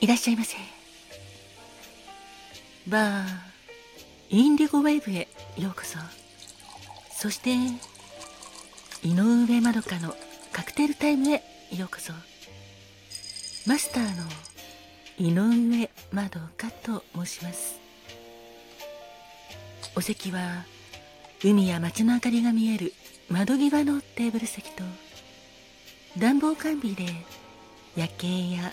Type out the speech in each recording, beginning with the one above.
いらっしゃいませ。バーインディゴウェーブへようこそ。そして井上まどかのカクテルタイムへようこそ。マスターの井上まどかと申します。お席は海や街の明かりが見える窓際のテーブル席と暖房完備で夜景や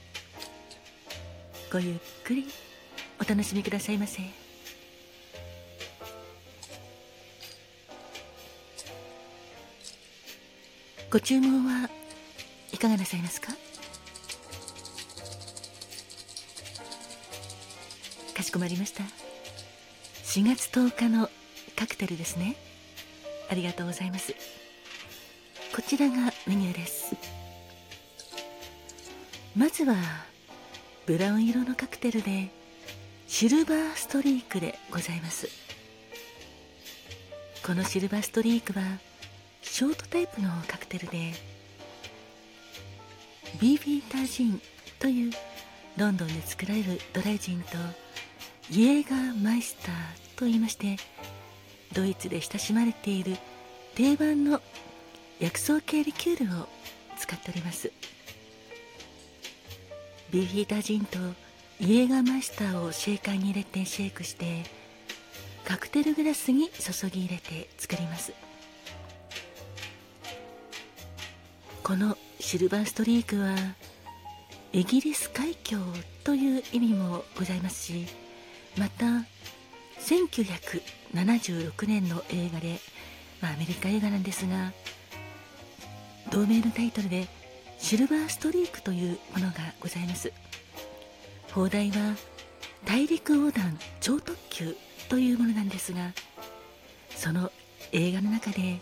ごゆっくり。お楽しみくださいませ。ご注文はいかがなさいますか？かしこまりました。4月10日のカクテルですね。ありがとうございます。こちらがメニューです。まずはブラウン色のカクテルでシルバーストリークでございます。このシルバーストリークはショートタイプのカクテルでビーフィータージンというロンドンで作られるドライジンとイエーガーマイスターと言いましてドイツで親しまれている定番の薬草系リキュールを使っております。ビーフィータジンとイエーガーマスターをシェーカーに入れてシェイクしてカクテルグラスに注ぎ入れて作ります。このシルバーストリークはイギリス海峡という意味もございますしまた1976年の映画で、まあ、アメリカ映画なんですが同名のタイトルでシルバーストリークというものがございます。放題は大陸横断超特急というものなんですがその映画の中で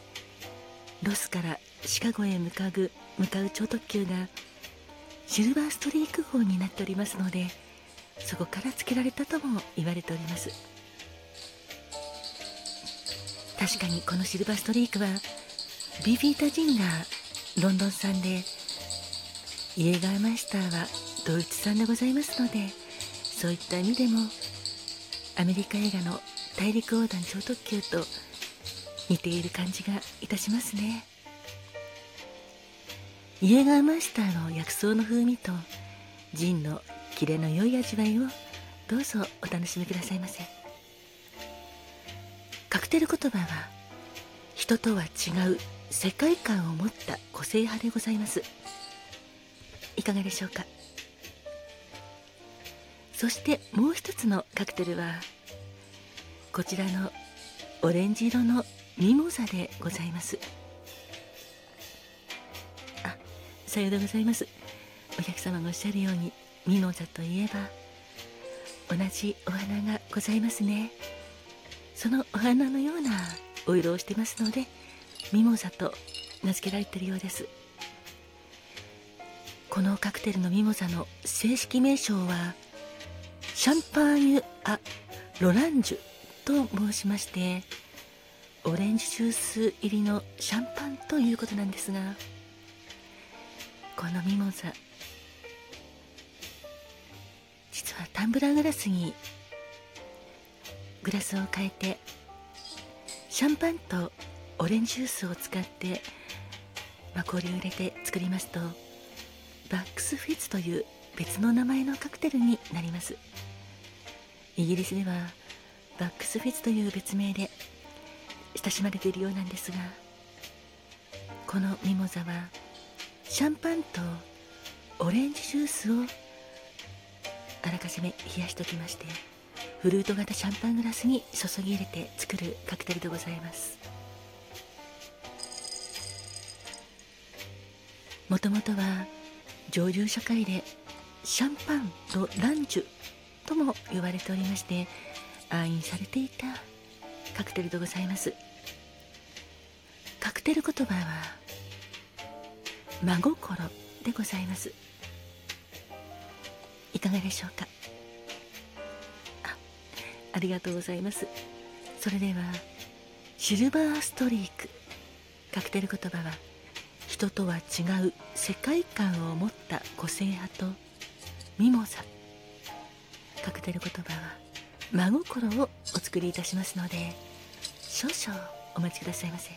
ロスからシカゴへ向かう向かう超特急がシルバーストリーク号になっておりますのでそこから付けられたとも言われております。確かにこのシルバーストリークはビビータジンがロンドン産でイエガーマイスターはドイツ産でございますのでそういった意味でもアメリカ映画の大陸横断超特急と似ている感じがいたしますね。イエガーマイスターの薬草の風味とジンのキレの良い味わいをどうぞお楽しみくださいませ。カクテル言葉は人とは違う世界観を持った個性派でございます。いかがでしょうか？そしてもう一つのカクテルはこちらのオレンジ色のミモザでございます。あさようでございます。お客様がおっしゃるようにミモザといえば同じお花がございますね。そのお花のようなお色をしてますのでミモザと名付けられているようです。このカクテルのミモザの正式名称はシャンパーニュ・ア・ロランジュと申しましてオレンジジュース入りのシャンパンということなんですがこのミモザ実はタンブラーグラスにグラスを変えてシャンパンとオレンジジュースを使って、ま、氷を入れて作りますとバックスフィッツという別の名前のカクテルになります。イギリスではバックスフィッツという別名で親しまれているようなんですがこのミモザはシャンパンとオレンジジュースをあらかじめ冷やしておきましてフルート型シャンパングラスに注ぎ入れて作るカクテルでございます。もともとは上流社会でシャンパンとランジュとも呼ばれておりまして暗飲されていたカクテルでございます。カクテル言葉は真心でございます。いかがでしょうか？あありがとうございます。それではシルバーストリークカクテル言葉は人とは違う世界観を持った個性派とミモザカクテル言葉は真心をお作りいたしますので少々お待ちくださいませ。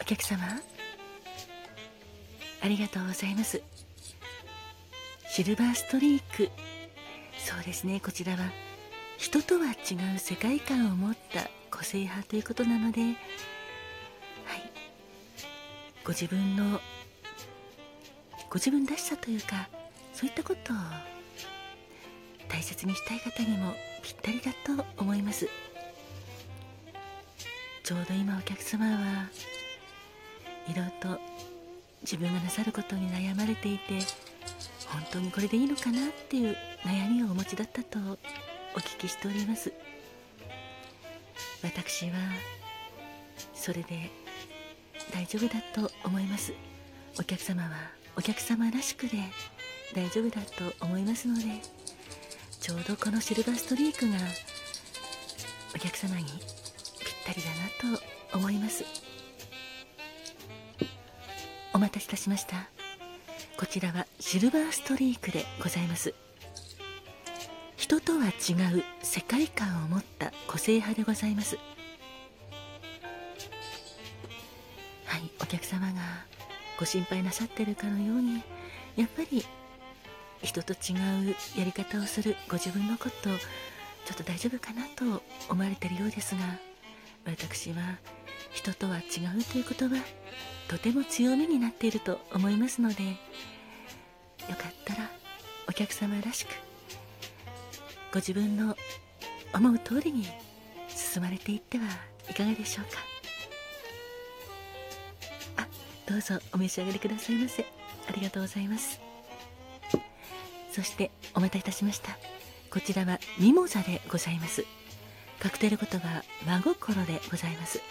お客様？ありがとうございます。シルバーストリーク。そうですね。こちらは人とは違う世界観を持った個性派ということなのではい。ご自分のご自分らしさというかそういったことを大切にしたい方にもぴったりだと思います。ちょうど今お客様はいろいろと自分がなさることに悩まれていて本当にこれでいいのかなっていう悩みをお持ちだったとお聞きしております。私はそれで大丈夫だと思います。お客様はお客様らしくで大丈夫だと思いますのでちょうどこのシルバーストリークがお客様にぴったりだなと思います。待たせいたしました。こちらはシルバーストリークでございます。人とは違う世界観を持った個性派でございます。はいお客様がご心配なさってるかのようにやっぱり人と違うやり方をするご自分のことちょっと大丈夫かなと思われてるようですが私は人とは違うということはとても強みになっていると思いますのでよかったらお客様らしくご自分の思う通りに進まれていってはいかがでしょうか。あどうぞお召し上がりくださいませ。ありがとうございます。そしてお待たせいたしました。こちらはミモザでございます。カクテル言葉真心でございます。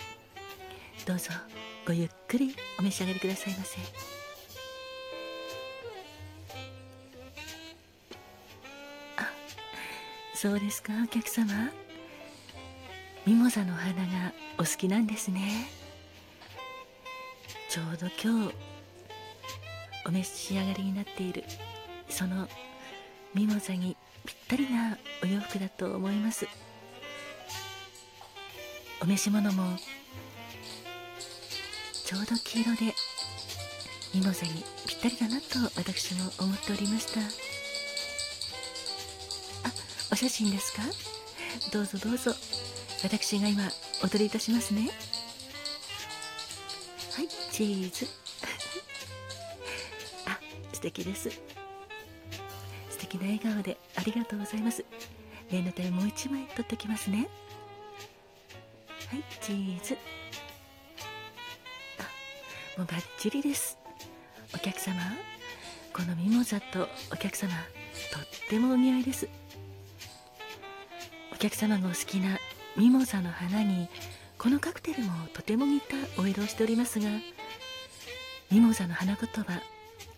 どうぞ。ごゆっくりお召し上がりくださいませ。あそうですかお客様。ミモザの花がお好きなんですね。ちょうど今日お召し上がりになっているそのミモザにぴったりなお洋服だと思います。お召し物もちょうど黄色でミモザにぴったりだなと私も思っておりました。あお写真ですか？どうぞどうぞ。私が今お取りいたしますね。はいチーズ。あ素敵です。素敵な笑顔でありがとうございます。念のためもう一枚取ってきますね。はいチーズ。もうバッチリです。お客様このミモザとお客様とってもお似合いです。お客様がお好きなミモザの花にこのカクテルもとても似たお色をしておりますがミモザの花言葉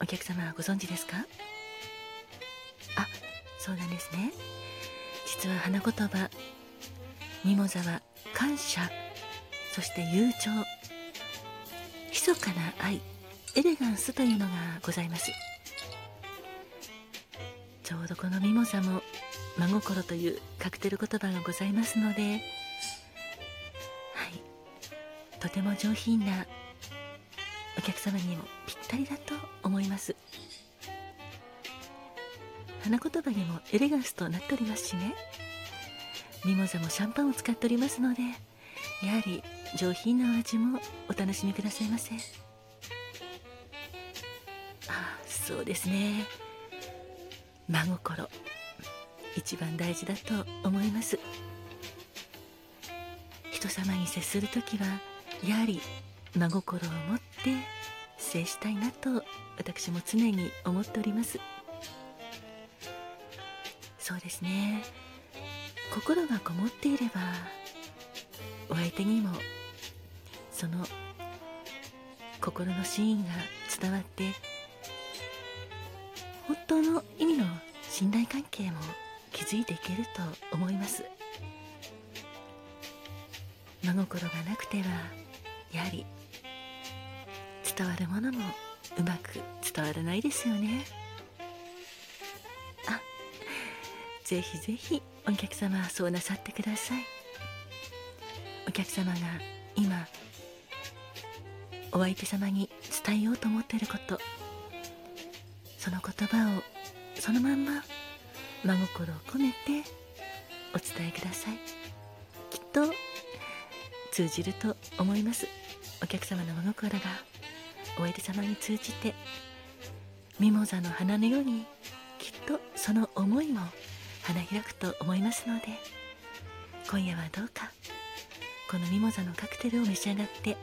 お客様はご存知ですか？あそうなんですね。実は花言葉ミモザは感謝そして友情密かな愛エレガンスというのがございます。ちょうどこのミモザも真心というカクテル言葉がございますのではい。とても上品なお客様にもぴったりだと思います。花言葉にもエレガンスとなっておりますしね。ミモザもシャンパンを使っておりますのでやはり上品なお味もお楽しみくださいませ。あそうですね。真心一番大事だと思います。人様に接する時はやはり真心を持って接したいなと私も常に思っております。そうですね。心がこもっていればお相手にもその心の真意が伝わって本当の意味の信頼関係も築いていけると思います。真心がなくてはやはり伝わるものもうまく伝わらないですよね。あぜひぜひお客様はそうなさってください。お客様が今お相手様に伝えようと思っていること。その言葉をそのまんま真心を込めてお伝えください。きっと通じると思います。お客様の真心がお相手様に通じてミモザの花のようにきっとその思いも花開くと思いますので今夜はどうかこのミモザのカクテルを召し上がって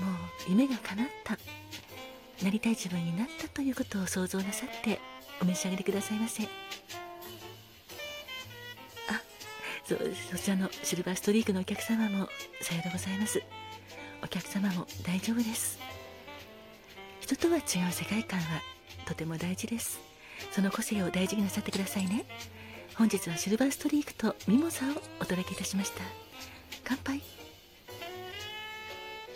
もう夢が叶った。なりたい自分になったということを想像なさってお召し上がりくださいませ。あそそちらのシルバーストリークのお客様もさようでございます。お客様も大丈夫です。人とは違う世界観はとても大事です。その個性を大事になさってくださいね。本日はシルバーストリークとミモザをお届けいたしました。乾杯。